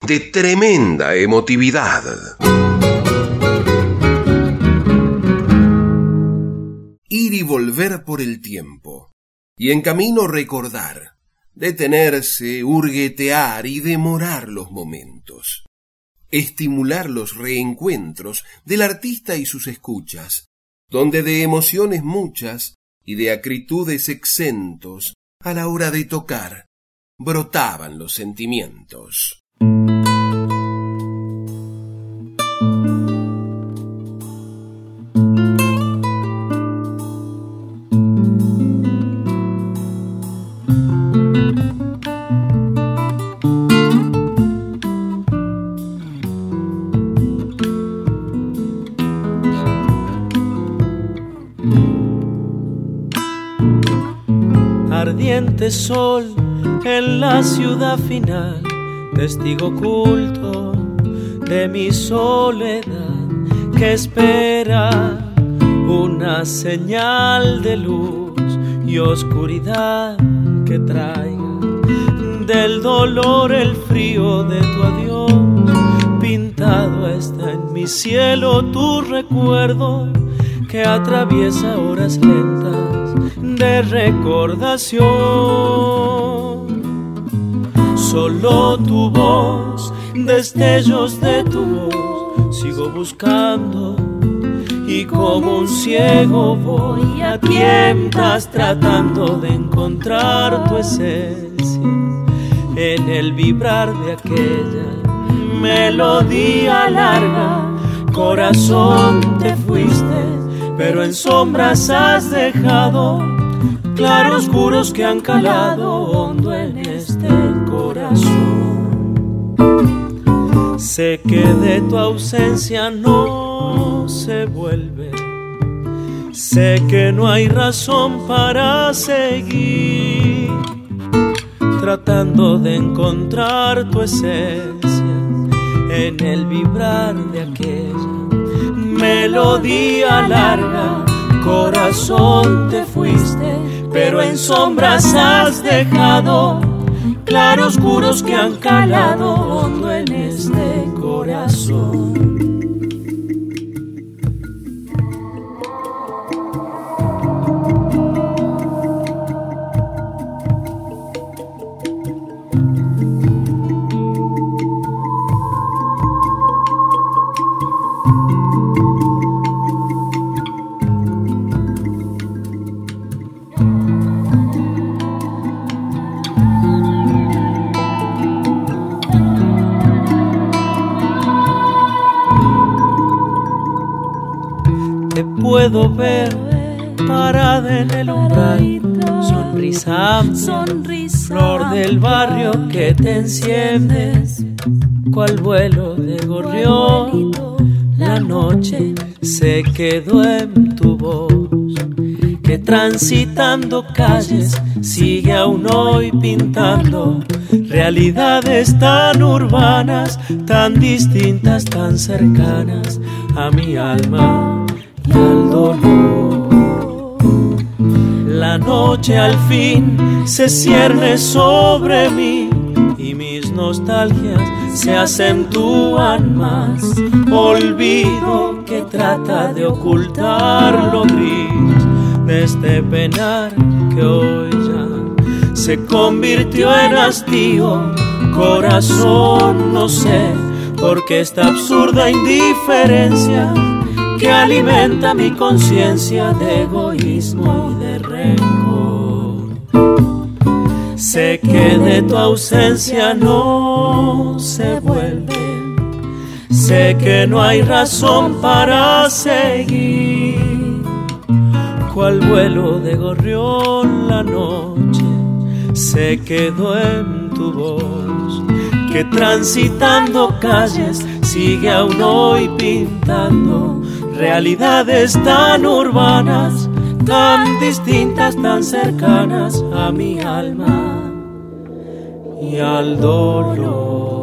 de tremenda emotividad. Ir y volver por el tiempo, y en camino recordar, detenerse, hurguetear y demorar los momentos estimular los reencuentros del artista y sus escuchas, donde de emociones muchas y de acritudes exentos, a la hora de tocar, brotaban los sentimientos. Sol en la ciudad final, testigo oculto de mi soledad que espera una señal de luz y oscuridad que traiga del dolor el frío de tu adiós. Pintado está en mi cielo tu recuerdo que atraviesa horas lentas de recordación. Solo tu voz, destellos de tu voz, sigo buscando. Y como un ciego voy a tientas tratando de encontrar tu esencia en el vibrar de aquella melodía larga. Corazón, te fuiste, pero en sombras has dejado claroscuros que han calado hondo en este corazón. Sé que de tu ausencia no se vuelve. Sé que no hay razón para seguir tratando de encontrar tu esencia en el vibrar de aquella melodía larga. Corazón te fuiste pero en sombras has dejado claroscuros que han calado hondo en este corazón. Puedo ver parada en el umbral, sonrisa, flor del barrio que te enciendes, cual vuelo de gorrión. La noche se quedó en tu voz, que transitando calles sigue aún hoy pintando realidades tan urbanas, tan distintas, tan cercanas a mi alma al dolor. La noche al fin se cierne sobre mí y mis nostalgias se acentúan más. Olvido que trata de ocultar lo gris de este penar que hoy ya se convirtió en hastío. Corazón, no sé por qué esta absurda indiferencia que alimenta mi conciencia de egoísmo y de rencor. Sé que de tu ausencia no se vuelve, sé que no hay razón para seguir. Cual vuelo de gorrión la noche se quedó en tu voz que transitando calles sigue aún hoy pintando realidades tan urbanas, tan distintas, tan cercanas a mi alma y al dolor.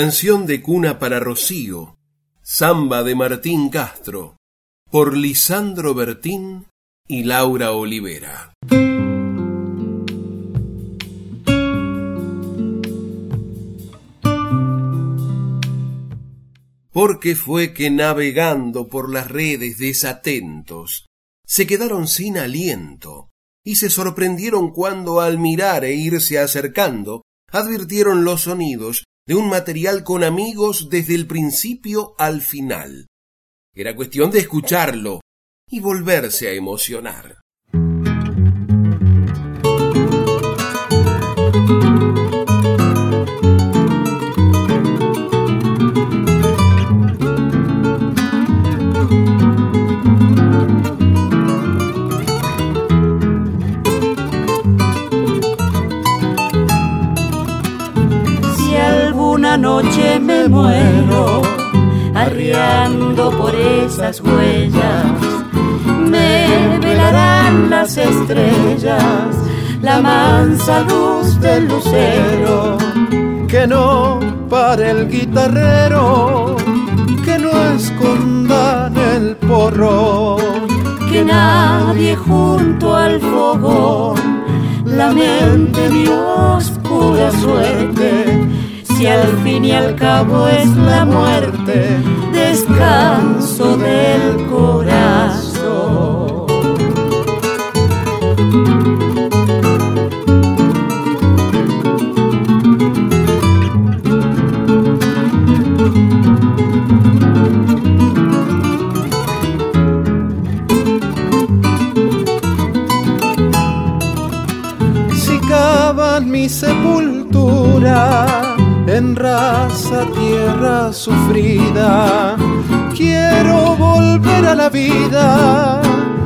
Canción de cuna para Rocío, samba de Martín Castro, por Lisandro Bertín y Laura Olivera. Porque fue que navegando por las redes desatentos, se quedaron sin aliento y se sorprendieron cuando al mirar e irse acercando, advirtieron los sonidos de un material con amigos desde el principio al final. Era cuestión de escucharlo y volverse a emocionar. Noche me muero, arriando por esas huellas. Me velarán las estrellas, la mansa luz del lucero. Que no para el guitarrero, que no escondan el porro. Que nadie junto al fogón lamente mi oscura suerte si al fin y al cabo es la muerte, descanso del corazón. Mi sepultura en raza tierra sufrida. Quiero volver a la vida,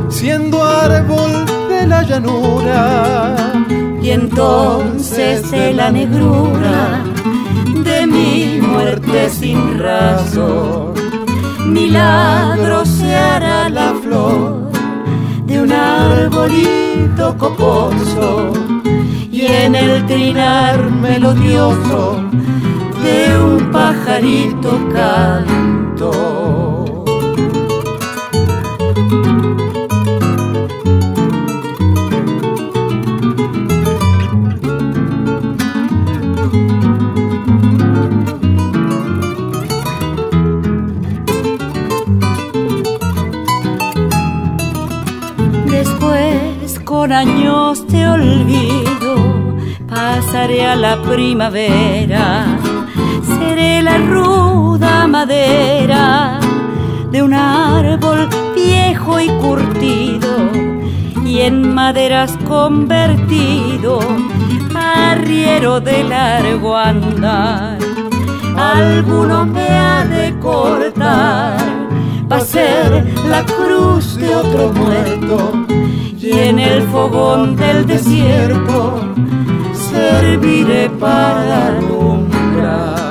siendo árbol de la llanura. Y entonces de la negrura de mi muerte sin razón, milagro se hará la flor de un arbolito coposo y en el trinar melodioso de un pajarito canto. Después con años te olvido, pasaré a la primavera seré la ruda madera de un árbol viejo y curtido y en maderas convertido arriero de largo andar. Alguno me ha de cortar va a ser la cruz de otro muerto y en el fogón del desierto serviré para alumbrar.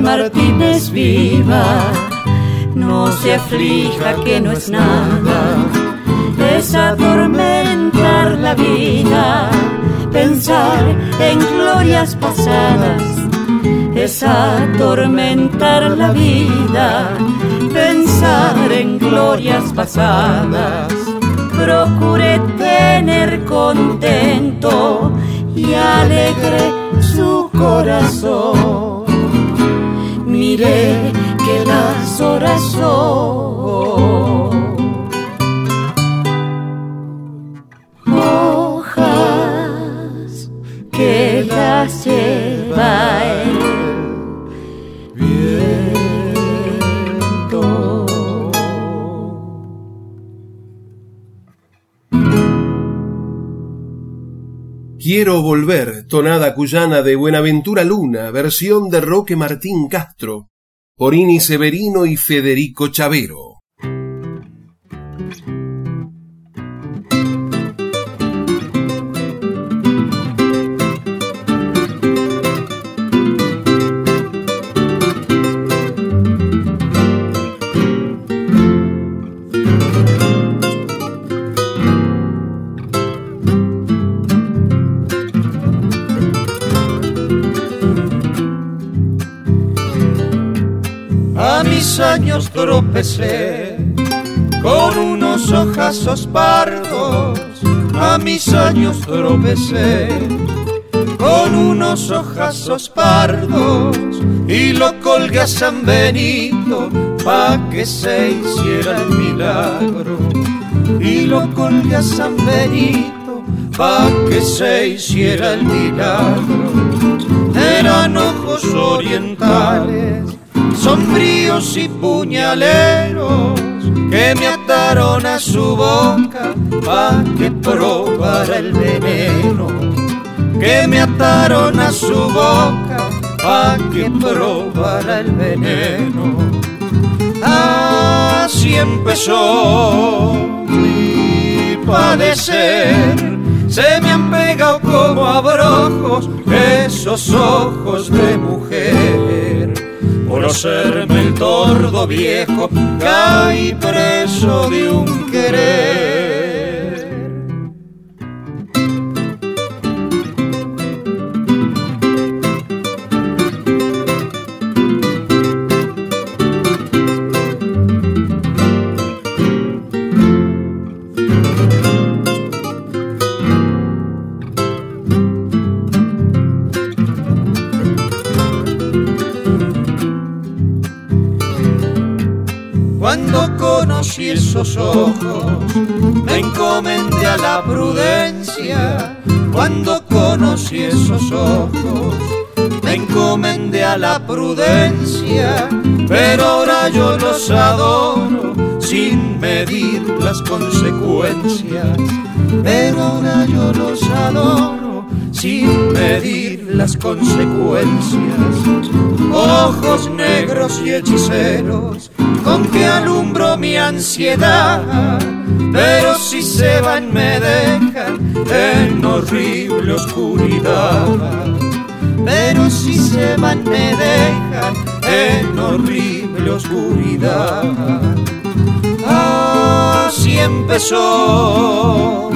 Martínez viva, no se aflija que no es nada, es atormentar la vida, pensar en glorias pasadas, es atormentar la vida, pensar en glorias pasadas. Procure tener contento y alegre su corazón. Mire que las horas son hojas que las lleva Quiero volver, tonada cuyana de Buenaventura Luna, versión de Roque Martín Castro, por Ini Severino y Federico Chavero. Pardos, a mis años tropecé con unos ojazos pardos y lo colgué a San Benito pa' que se hiciera el milagro. Y lo colgué a San Benito pa' que se hiciera el milagro. Eran ojos orientales sombríos y puñaleros que me ataron a su boca pa' que probara el veneno, que me ataron a su boca pa' que probara el veneno. Así empezó mi padecer, se me han pegado como abrojos esos ojos de mujer hacerme el tordo viejo, caí preso de un querer. Y esos ojos, me encomendé a la prudencia. Cuando conocí esos ojos, me encomendé a la prudencia. Pero ahora yo los adoro sin medir las consecuencias. Pero ahora yo los adoro sin medir las consecuencias. Ojos negros y hechiceros con que alumbro mi ansiedad, pero si se van me dejan en horrible oscuridad. Pero si se van me dejan en horrible oscuridad. Así empezó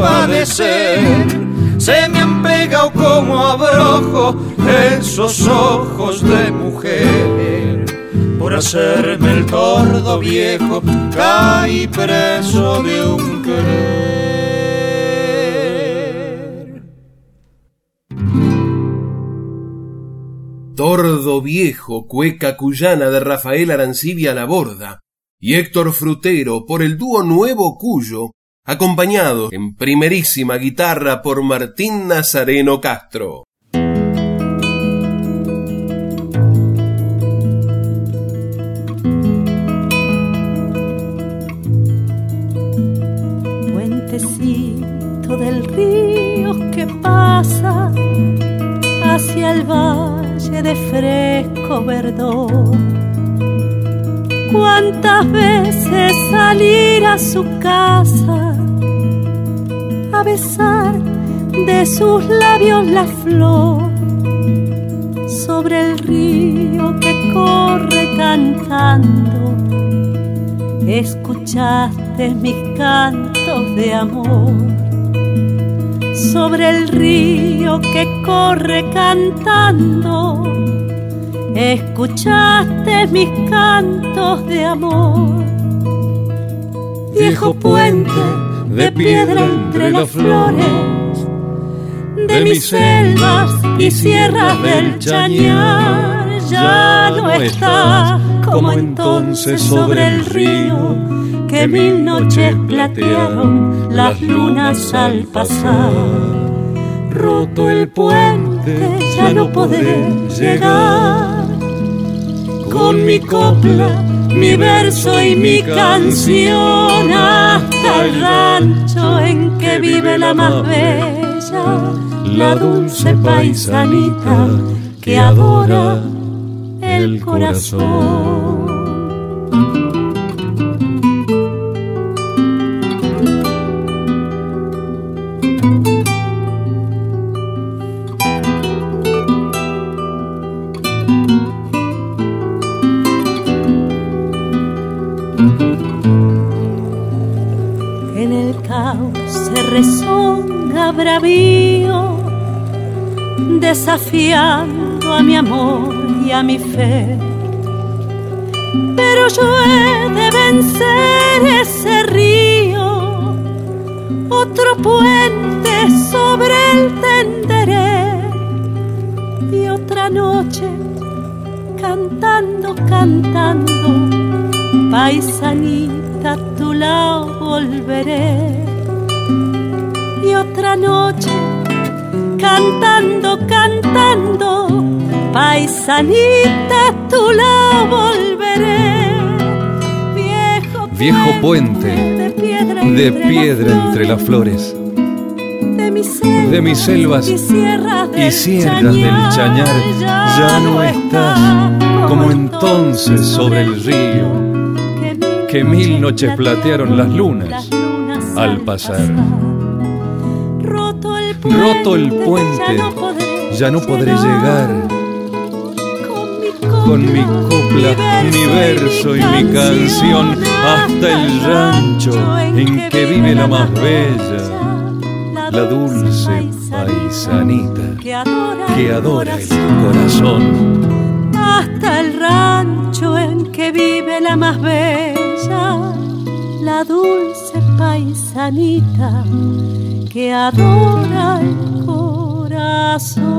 padecer, se me han pegado como abrojo esos ojos de mujer por hacerme el tordo viejo, caí preso de un querer. Tordo viejo, cueca cuyana de Rafael Arancibia La Borda y Héctor Frutero por el dúo Nuevo Cuyo, acompañado en primerísima guitarra por Martín Nazareno Castro. del río que pasa hacia el valle de fresco verdón. Cuántas veces salir a su casa a besar de sus labios la flor, sobre el río que corre cantando. Escuchaste mis cantos de amor sobre el río que corre cantando. Escuchaste mis cantos de amor. Viejo puente de piedra entre las flores de mis selvas y sierras del Chañar ya no está como entonces sobre el río que mil noches platearon las lunas al pasar. Roto el puente, ya no podré llegar con mi copla, mi verso y mi canción hasta el rancho en que vive la más bella, la dulce paisanita que adora el corazón. Desafiando a mi amor y a mi fe. Pero yo he de vencer ese río, otro puente sobre el tenderé y otra noche cantando, cantando, paisanita a tu lado volveré. Y otra noche cantando, cantando, paisanita a tu lado volveré. Viejo, Viejo puente de piedra, de piedra entre las flores de mis selvas, de mis selvas y sierras y del, sierras del Chañar ya no estás como entonces sobre el río que mil noches platearon las lunas al pasar. Roto el puente, ya no podré llegar con mi copla, mi verso y mi canción hasta el rancho en que vive la más bella, la dulce paisanita que adora el corazón. hasta el rancho en que vive la más bella, la dulce paisanita que adora el corazón.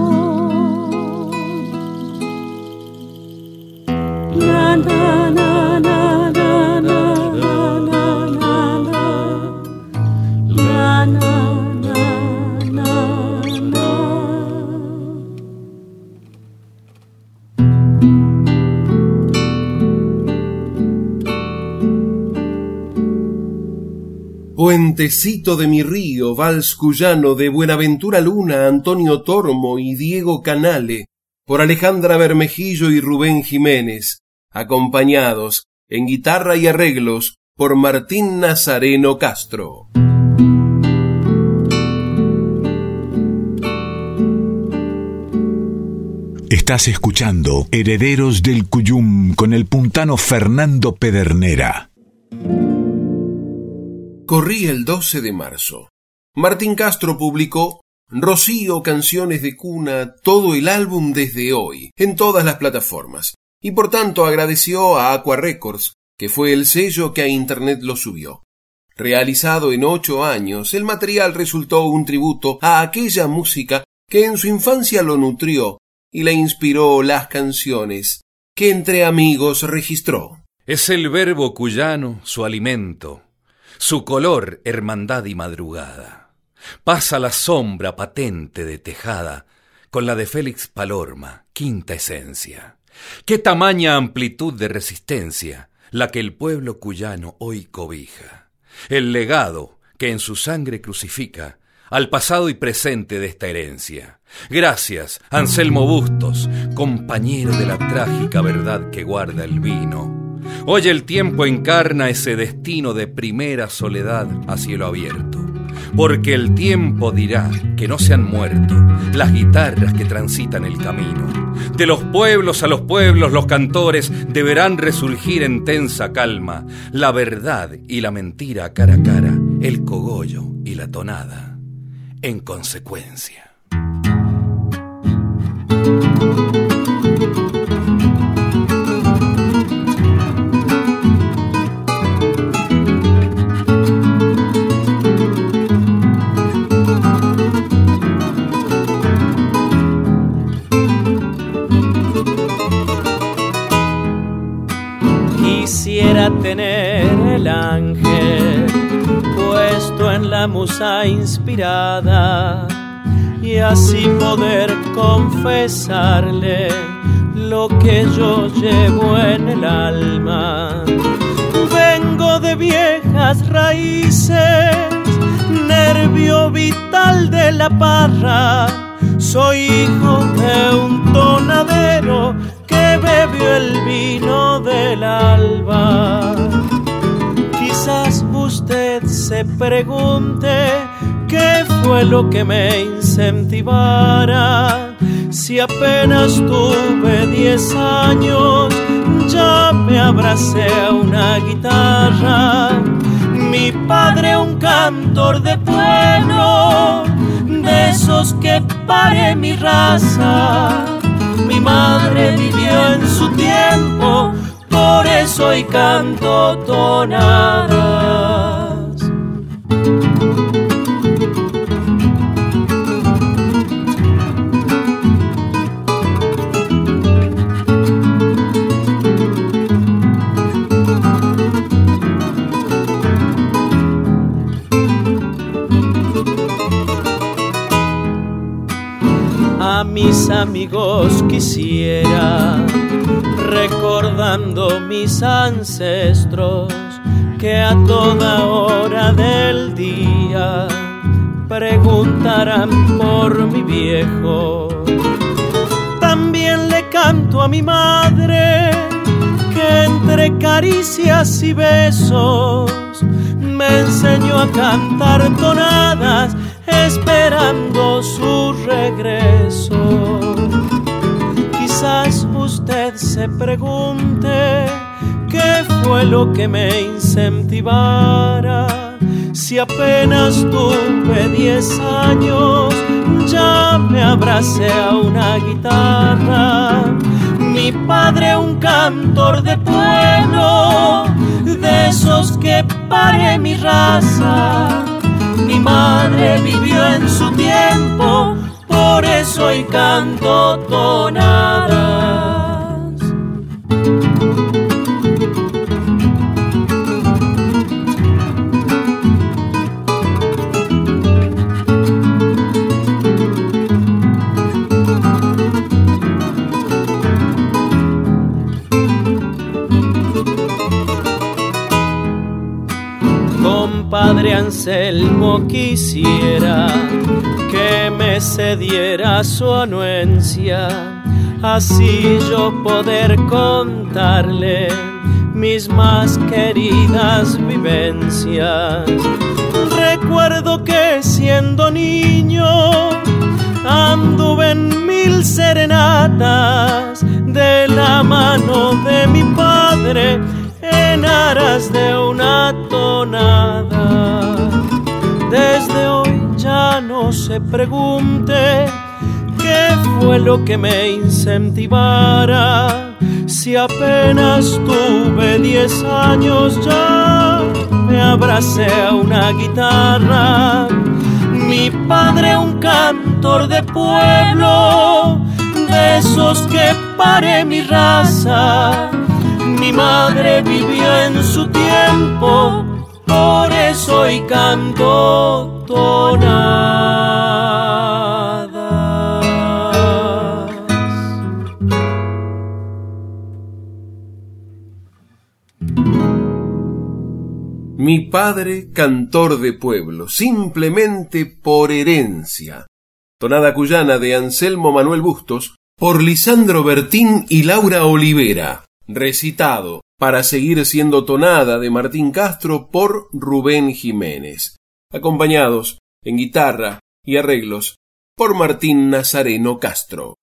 Puentecito de mi río, Vals Cuyano, de Buenaventura Luna, Antonio Tormo y Diego Canale, por Alejandra Bermejillo y Rubén Jiménez, acompañados en guitarra y arreglos por Martín Nazareno Castro. Estás escuchando Herederos del Cuyum con el puntano Fernando Pedernera. Corría el 12 de marzo. Martín Castro publicó Rocío Canciones de Cuna, todo el álbum desde hoy, en todas las plataformas, y por tanto agradeció a Aqua Records, que fue el sello que a Internet lo subió. Realizado en ocho años, el material resultó un tributo a aquella música que en su infancia lo nutrió y le inspiró las canciones que entre amigos registró. Es el verbo cuyano su alimento, su color hermandad y madrugada. Pasa la sombra patente de tejada con la de Félix Palorma, quinta esencia. Qué tamaña amplitud de resistencia la que el pueblo cuyano hoy cobija. El legado que en su sangre crucifica al pasado y presente de esta herencia. Gracias, Anselmo Bustos, compañero de la trágica verdad que guarda el vino. Hoy el tiempo encarna ese destino de primera soledad a cielo abierto. porque el tiempo dirá que no se han muerto las guitarras que transitan el camino. De los pueblos a los pueblos los cantores deberán resurgir en tensa calma, la verdad y la mentira cara a cara, el cogollo y la tonada. En consecuencia. La musa inspirada y así poder confesarle lo que yo llevo en el alma. Vengo de viejas raíces, nervio vital de la parra, soy hijo de un tonadero que bebió el vino del alba. Quizás usted se pregunte ¿Qué fue lo que me incentivara? Si apenas tuve diez años, ya me abracé a una guitarra. Mi padre un cantor de pueblo, de esos que pare mi raza. Mi madre vivió en su tiempo, por eso hoy canto tonadas. Mis amigos quisiera, recordando mis ancestros, que a toda hora del día preguntarán por mi viejo. También le canto a mi madre, que entre caricias y besos me enseñó a cantar tonadas esperando su regreso. Quizás usted se pregunte qué fue lo que me incentivara. Si apenas tuve diez años, ya me abracé a una guitarra. Mi padre un cantor de pueblo, de esos que pare mi raza mi madre vivió en su tiempo, por eso hoy canto tonadas. Padre Anselmo quisiera que me cediera su anuencia, así yo poder contarle mis más queridas vivencias. Recuerdo que siendo niño anduve en mil serenatas de la mano de mi padre en aras de una tonada. Desde hoy ya no se pregunte qué fue lo que me incentivara. Si apenas tuve diez años ya me abracé a una guitarra. Mi padre un cantor de pueblo, de esos que pare mi raza mi madre vivió en su tiempo, por eso hoy canto tonadas. Mi padre, cantor de pueblo, simplemente por herencia. Tonada cuyana de Anselmo Manuel Bustos, por Lisandro Bertín y Laura Olivera recitado para seguir siendo tonada de Martín Castro por Rubén Jiménez, acompañados en guitarra y arreglos por Martín Nazareno Castro.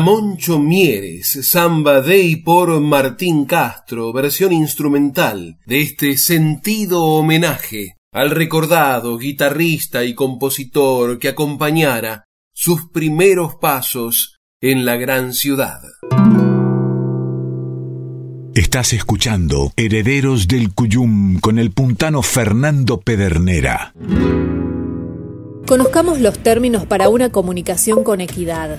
Moncho Mieres, samba de y por Martín Castro, versión instrumental de este sentido homenaje al recordado guitarrista y compositor que acompañara sus primeros pasos en la gran ciudad. Estás escuchando Herederos del Cuyum con el puntano Fernando Pedernera. Conozcamos los términos para una comunicación con equidad.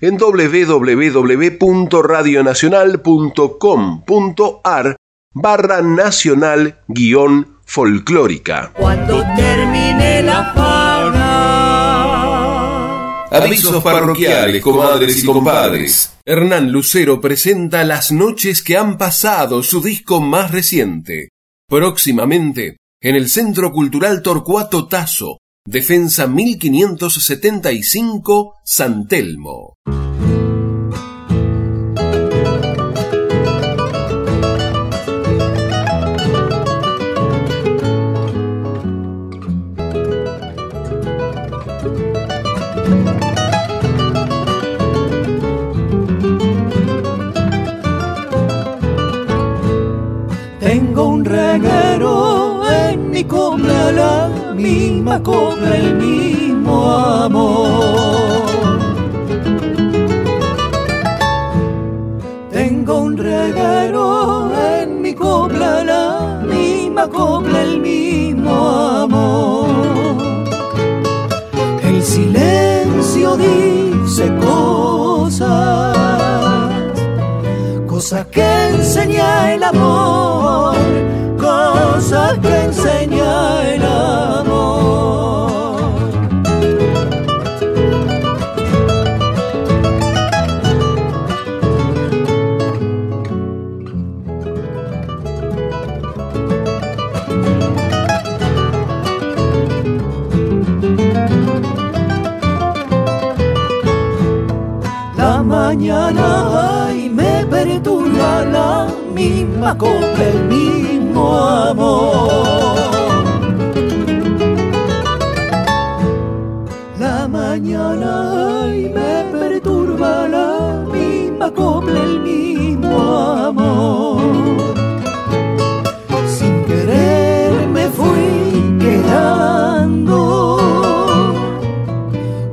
en www.radionacional.com.ar barra nacional guion folclórica. Cuando termine la fauna. Avisos parroquiales, comadres y compadres. Hernán Lucero presenta Las noches que han pasado, su disco más reciente. Próximamente, en el Centro Cultural Torcuato Tazo, Defensa 1575, San Telmo. Tengo un reguero en mi copla, la misma copla, el mismo amor. Misma copla, el mismo amor. El silencio dice cosas cosas que enseña el amor, cosas que enseña misma copla, el mismo amor. La mañana y me perturba la misma copla, el mismo amor. Sin querer me fui quedando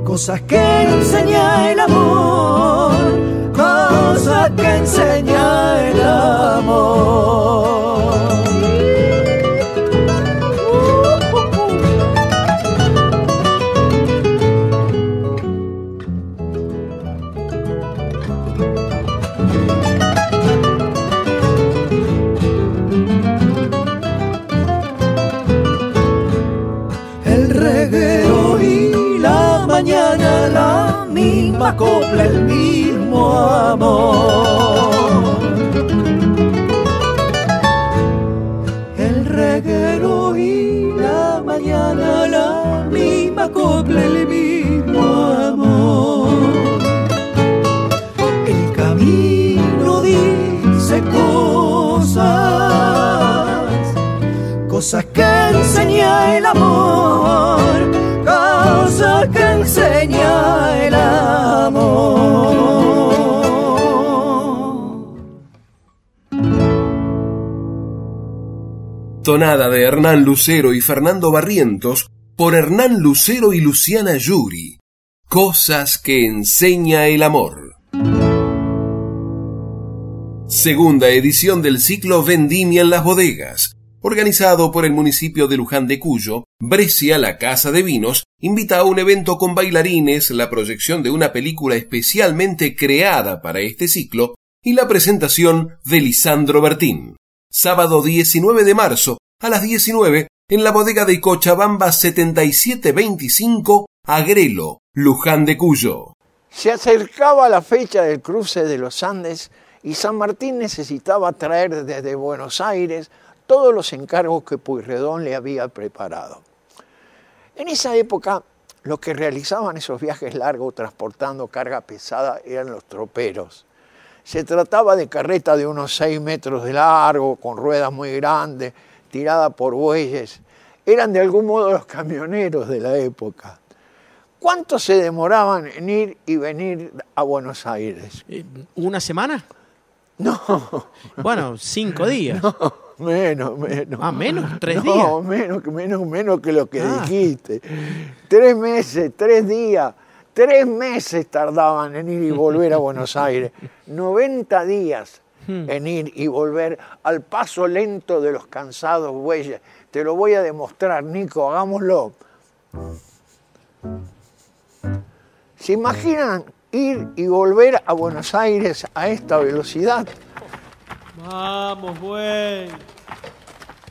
cosas que enseña el amor que enseña el amor. Enseña el amor. Tonada de Hernán Lucero y Fernando Barrientos por Hernán Lucero y Luciana Yuri. Cosas que enseña el amor. Segunda edición del ciclo Vendimia en las bodegas. Organizado por el municipio de Luján de Cuyo, Brescia, la Casa de Vinos, invita a un evento con bailarines, la proyección de una película especialmente creada para este ciclo y la presentación de Lisandro Bertín sábado 19 de marzo a las 19 en la bodega de Cochabamba 7725, Agrelo, Luján de Cuyo. Se acercaba la fecha del cruce de los Andes y San Martín necesitaba traer desde Buenos Aires todos los encargos que Puyredón le había preparado. En esa época, los que realizaban esos viajes largos transportando carga pesada eran los troperos. Se trataba de carreta de unos 6 metros de largo, con ruedas muy grandes, tirada por bueyes. Eran de algún modo los camioneros de la época. ¿Cuánto se demoraban en ir y venir a Buenos Aires? ¿Una semana? No. Bueno, cinco días. No, menos, menos. Ah, menos, tres no, días. No, menos, menos, menos que lo que Ah. dijiste. Tres meses, tres días. Tres meses tardaban en ir y volver a Buenos Aires. 90 días en ir y volver al paso lento de los cansados bueyes. Te lo voy a demostrar, Nico, hagámoslo. ¿Se imaginan ir y volver a Buenos Aires a esta velocidad? Vamos, güey.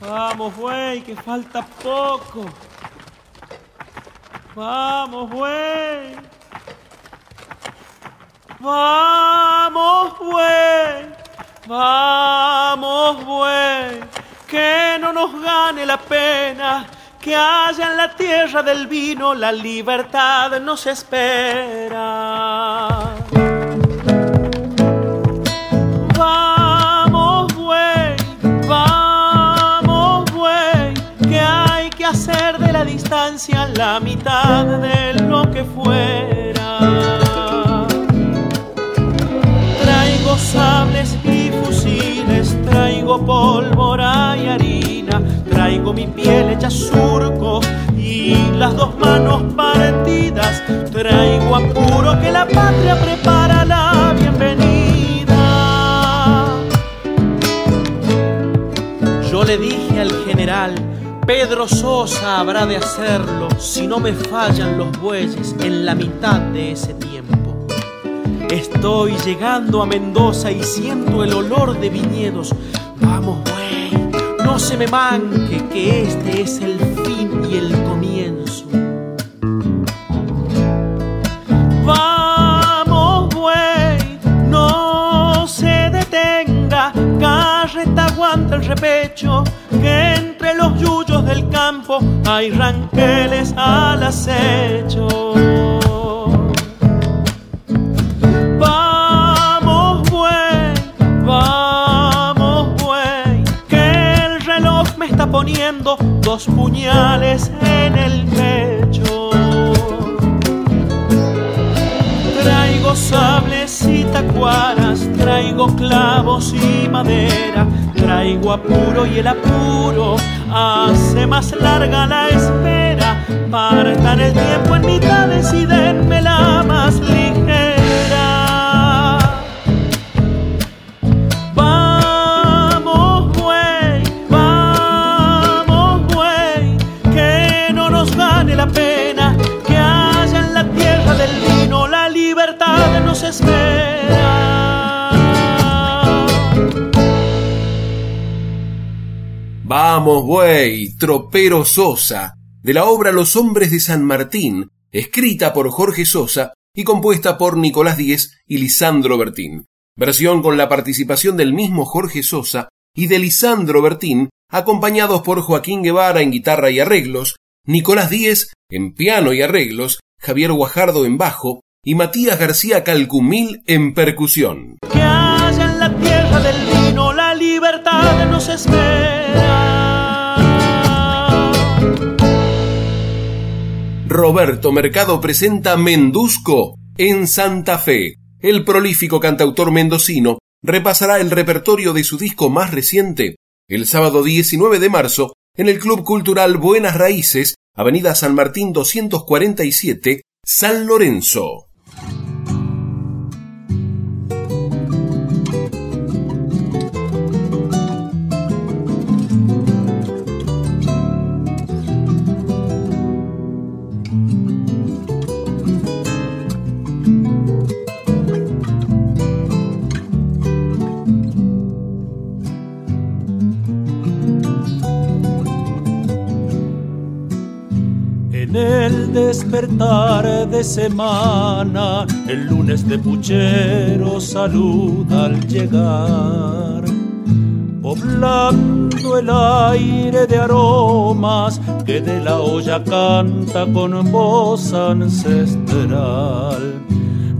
Vamos, güey, que falta poco. Vamos, güey. Vamos, güey. Vamos, güey. Que no nos gane la pena. Que haya en la tierra del vino la libertad nos espera. De la distancia la mitad de lo que fuera. Traigo sables y fusiles, traigo pólvora y harina, traigo mi piel hecha surco y las dos manos partidas, traigo apuro que la patria prepara Pedro Sosa habrá de hacerlo si no me fallan los bueyes en la mitad de ese tiempo. Estoy llegando a Mendoza y siento el olor de viñedos. Vamos, güey, no se me manque que este es el fin y el comienzo. Vamos, güey, no se detenga, carreta aguanta el repecho, del campo hay ranqueles al acecho. Vamos, güey, vamos, güey, que el reloj me está poniendo dos puñales en el pecho. Traigo sables y tacuaras, traigo clavos y madera, traigo apuro y el apuro hace más larga la espera. Partan el tiempo en mitades y denme la más ligera. Vamos, güey, vamos, güey, que no nos gane la pena, que haya en la tierra del vino la libertad nos espera. Vamos, Tropero Sosa, de la obra Los Hombres de San Martín, escrita por Jorge Sosa y compuesta por Nicolás Díez y Lisandro Bertín. Versión con la participación del mismo Jorge Sosa y de Lisandro Bertín, acompañados por Joaquín Guevara en guitarra y arreglos, Nicolás Díez en piano y arreglos, Javier Guajardo en bajo y Matías García Calcumil en percusión. Roberto Mercado presenta Mendusco en Santa Fe. El prolífico cantautor mendocino repasará el repertorio de su disco más reciente el sábado 19 de marzo en el Club Cultural Buenas Raíces, Avenida San Martín 247, San Lorenzo. Despertar de semana, el lunes de puchero saluda al llegar. Poblando el aire de aromas que de la olla canta con voz ancestral.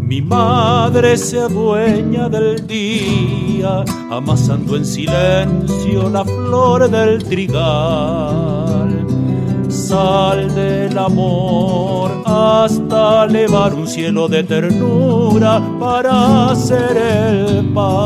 Mi madre se adueña del día, amasando en silencio la flor del trigal sal del amor hasta elevar un cielo de ternura para hacer el pan.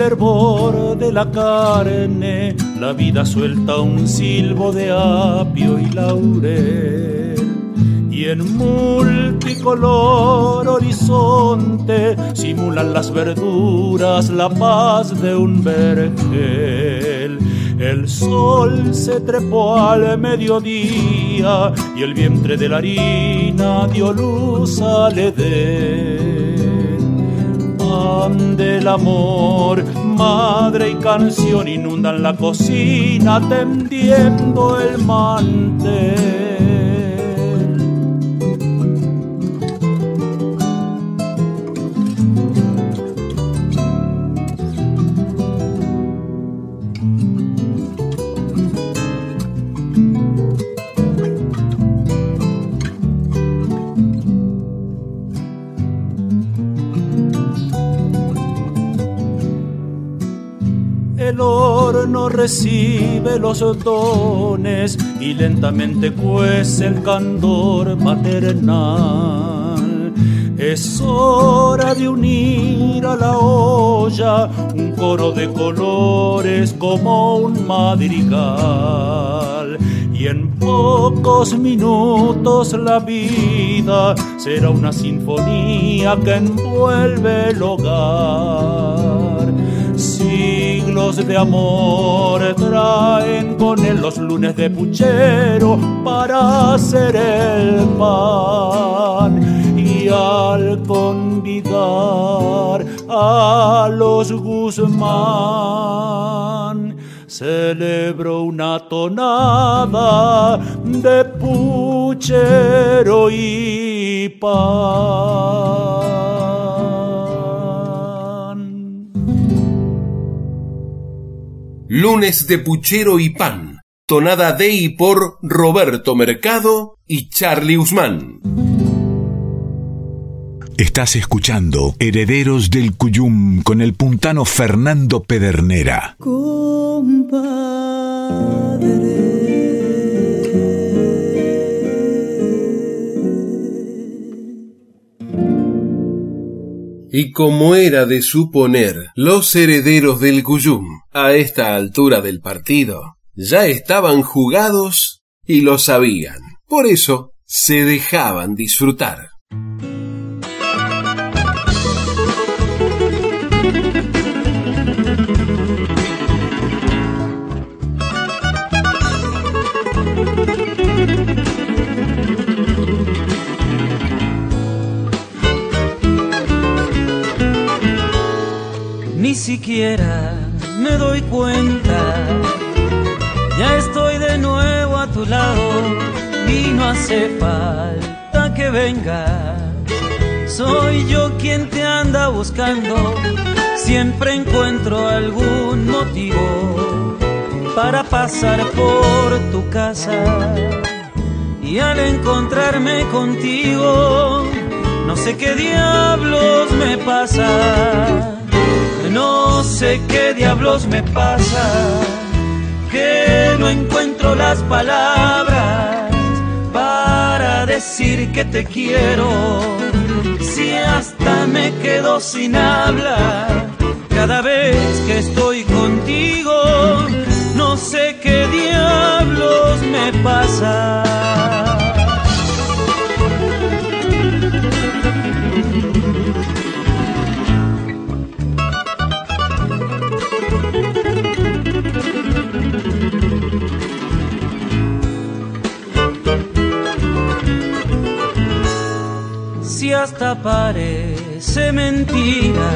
El hervor de la carne, la vida suelta un silbo de apio y laurel. Y en multicolor horizonte simulan las verduras la paz de un vergel. El sol se trepó al mediodía y el vientre de la harina dio luz al edén del amor, madre y canción inundan la cocina tendiendo el mantel. Recibe los dones y lentamente cuece el candor maternal. Es hora de unir a la olla un coro de colores como un madrigal. Y en pocos minutos la vida será una sinfonía que envuelve el hogar de amor traen con él los lunes de puchero para hacer el pan. Y al convidar a los Guzmán, celebro una tonada de puchero y pan. Lunes de Puchero y Pan, tonada de y por Roberto Mercado y Charlie Usman. Estás escuchando Herederos del Cuyum con el puntano Fernando Pedernera. Y como era de suponer, los herederos del Cuyum, a esta altura del partido, ya estaban jugados y lo sabían. Por eso se dejaban disfrutar. Siquiera me doy cuenta. Ya estoy de nuevo a tu lado y no hace falta que vengas. soy yo quien te anda buscando. Siempre encuentro algún motivo para pasar por tu casa. Y al encontrarme contigo, no sé qué diablos me pasa. No sé qué diablos me pasa. Que no encuentro las palabras para decir que te quiero. Si hasta me quedo sin hablar cada vez que estoy contigo, no sé qué diablos me pasa. Hasta parece mentira,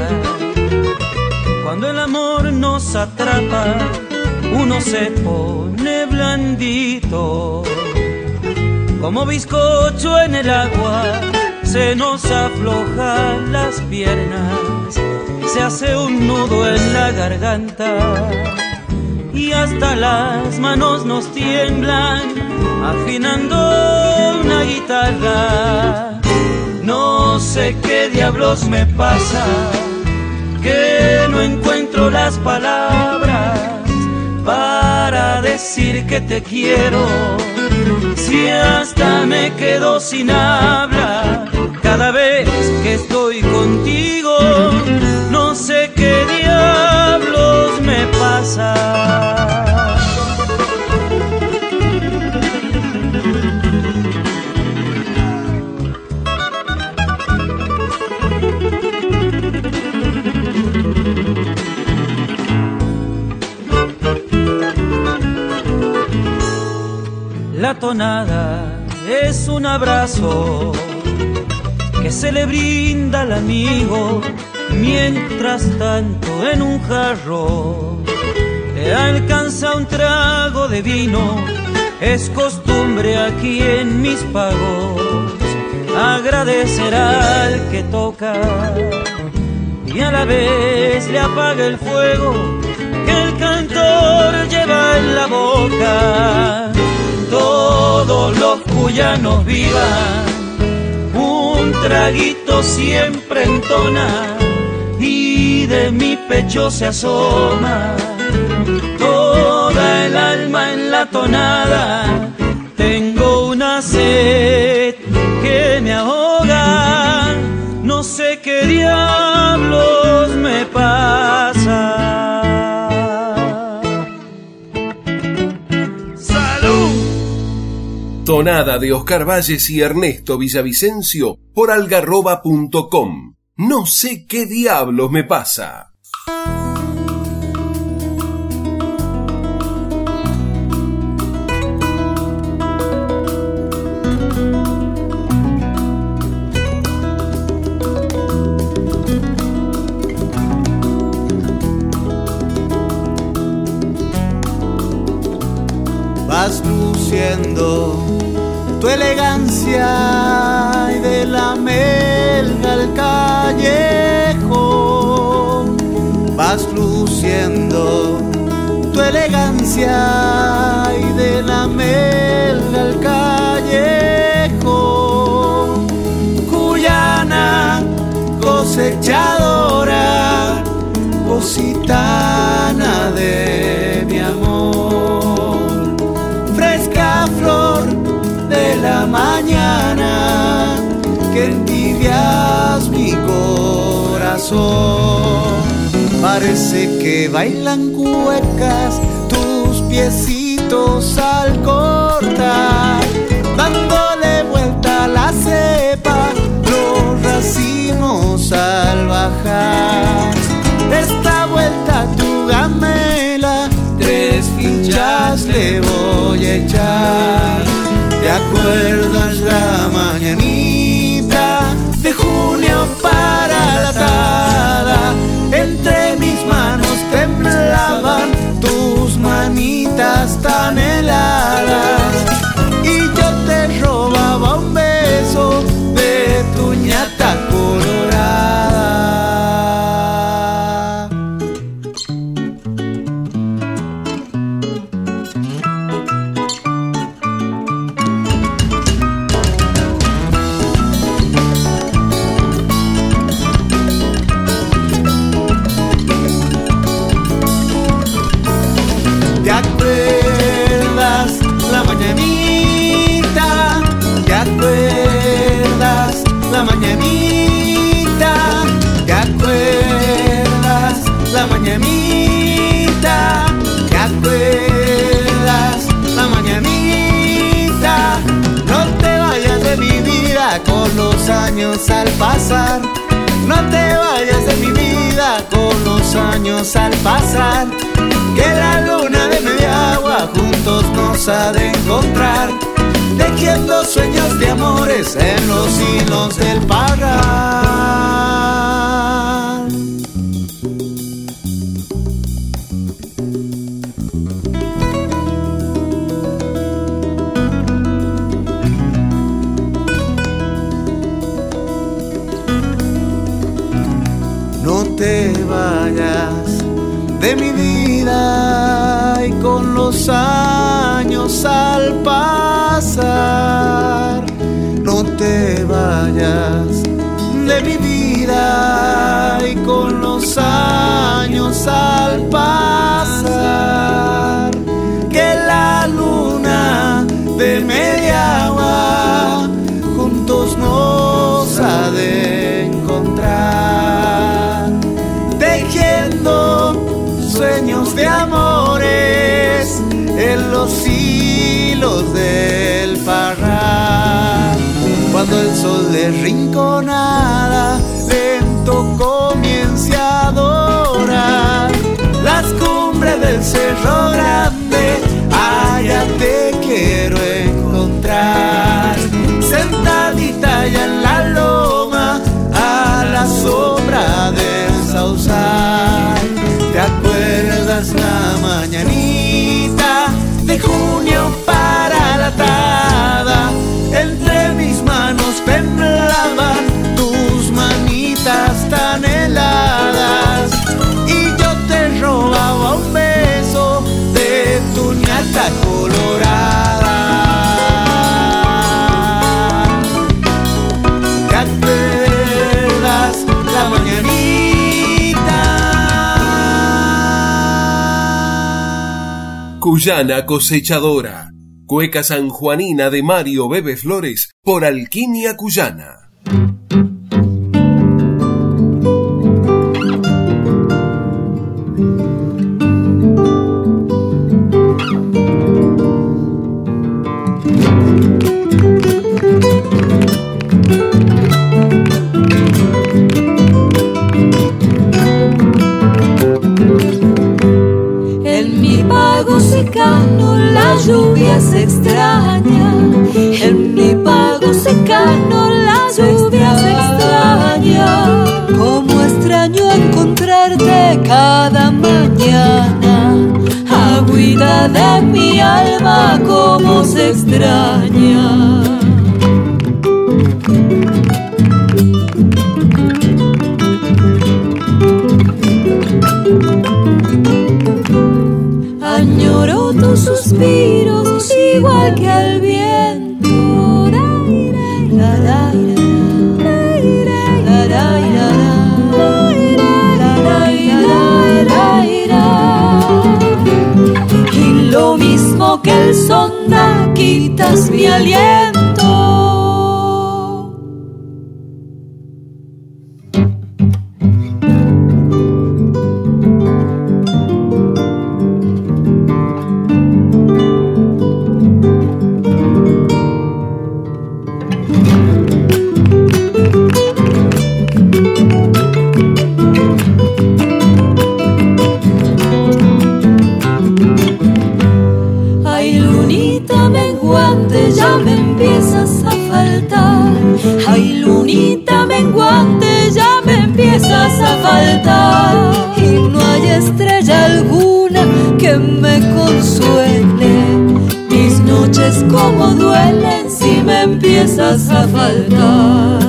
cuando el amor nos atrapa, uno se pone blandito, como bizcocho en el agua, se nos aflojan las piernas, se hace un nudo en la garganta y hasta las manos nos tiemblan afinando una guitarra. No sé qué diablos me pasa, que no encuentro las palabras para decir que te quiero. Si hasta me quedo sin habla cada vez que estoy contigo, no sé qué diablos me pasa. Es un abrazo que se le brinda al amigo mientras tanto en un jarro le alcanza un trago de vino. Es costumbre aquí en mis pagos agradecer al que toca y a la vez le apaga el fuego que el cantor lleva en la boca todos los cuyanos vivan, un traguito siempre entona y de mi pecho se asoma toda el alma en la tonada. Tengo una sed que me ahoga, no sé qué diablos me pasa. Tonada de Oscar Valles y Ernesto Villavicencio por algarroba.com. No sé qué diablos me pasa. Vas tu elegancia y de la melga al callejón. Vas luciendo tu elegancia y de la melga al callejón. Cuyana cosechadora, cositana Parece que bailan cuecas tus piecitos al cortar, dándole vuelta la cepa, los racimos al bajar. Esta vuelta tu gamela, tres fichas le voy a echar. ¿Te acuerdas la mañanita al pasar. No te vayas de mi vida con los años al pasar. Que la luna de media agua juntos nos ha de encontrar. Tejiendo sueños de amores en los hilos del pagar. Y con los años al pasar. No te vayas de mi vida y con los años al pasar. Sol de rinconada lento comience a adorar las cumbres del cerro grande, allá te quiero encontrar. Sentadita allá en la loma, a la sombra del sausal. ¿Te acuerdas la mañanita ñata colorada. ¿Te acuerdas la mañanita? Cuyana cosechadora. Cueca sanjuanina de Mario Bebe Flores por Alquimia Cuyana. Se extraña. En mi pago secano la lluvia se extraña. Como extraño encontrarte cada mañana. Agüita de mi alma, como se extraña. Suspiros Cuál que el viento, la ira, la ira, la ira, la ira, la ira, ira, ira, y lo mismo que el soná que das mi aliento. Menguante, ya me empiezas a faltar. Ay, lunita menguante, ya me empiezas a faltar. Y no hay estrella alguna que me consuele. Mis noches como duelen si me empiezas a faltar.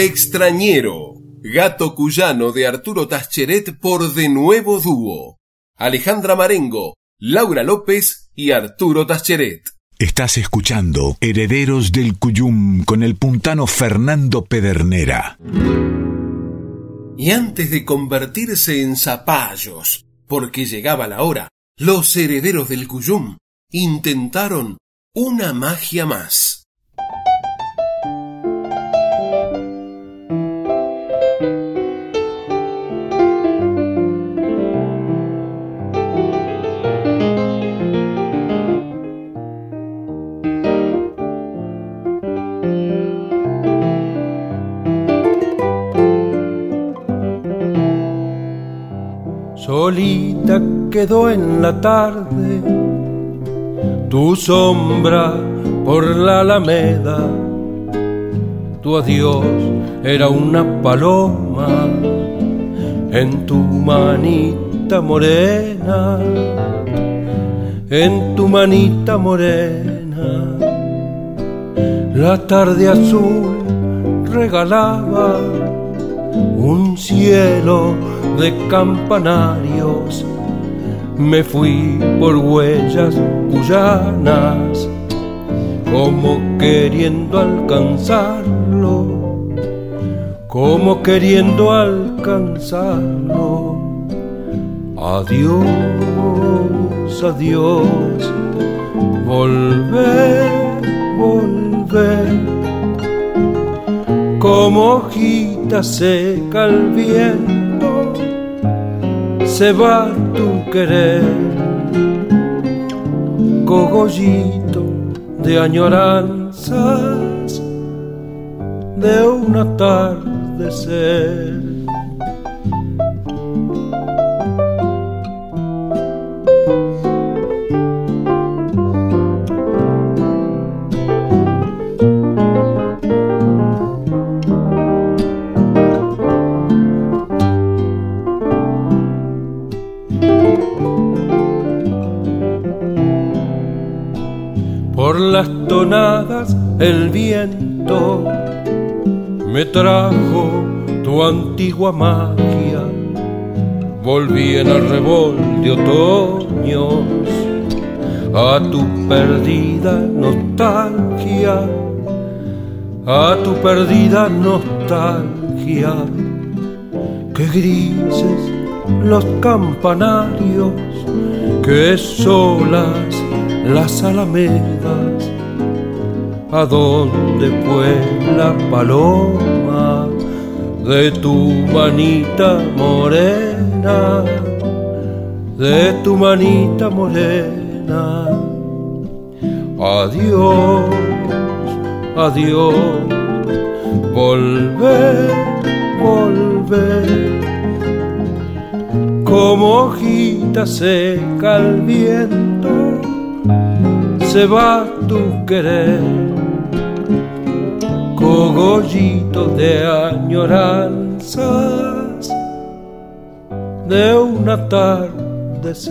El extrañero. Gato cuyano de Arturo Tascheret por De Nuevo Dúo. Alejandra Marengo, Laura López y Arturo Tascheret. Estás escuchando Herederos del Cuyum con el puntano Fernando Pedernera. Y antes de convertirse en zapallos, porque llegaba la hora, los herederos del Cuyum intentaron una magia más. Solita quedó en la tarde tu sombra por la alameda. Tu adiós era una paloma en tu manita morena, en tu manita morena. La tarde azul regalaba un cielo de campanarios. Me fui por huellas cuyanas, como queriendo alcanzarlo, como queriendo alcanzarlo. Adiós, adiós, volver, volver, como hojita seca al viento, se va tu querer, cogollito de añoranzas de un atardecer. Magia. Volví en el revol de otoños. A tu perdida nostalgia, a tu perdida nostalgia. Que grises los campanarios, que solas las alamedas, a donde fue la paloma de tu manita morena, de tu manita morena. Adiós, adiós, volver, volver, como hojita seca al viento se va tu querer, cogollito de añoranzas de un atardecer.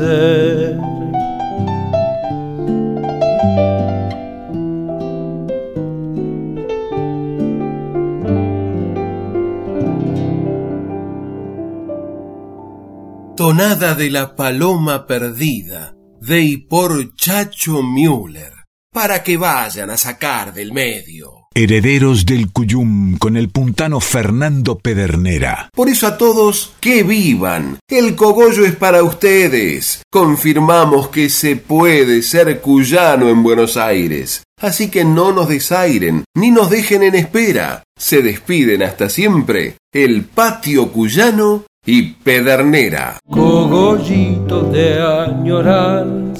Tonada de la paloma perdida de y por Chacho Müller, para que vayan a sacar del medio. Herederos del Cuyum con el puntano Fernando Pedernera. Por eso a todos, que vivan. El cogollo es para ustedes. Confirmamos que se puede ser cuyano en Buenos Aires. Así que no nos desairen, ni nos dejen en espera. Se despiden hasta siempre el patio cuyano y Pedernera. Cogollito de añoranzas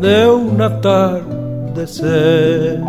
de un atardecer.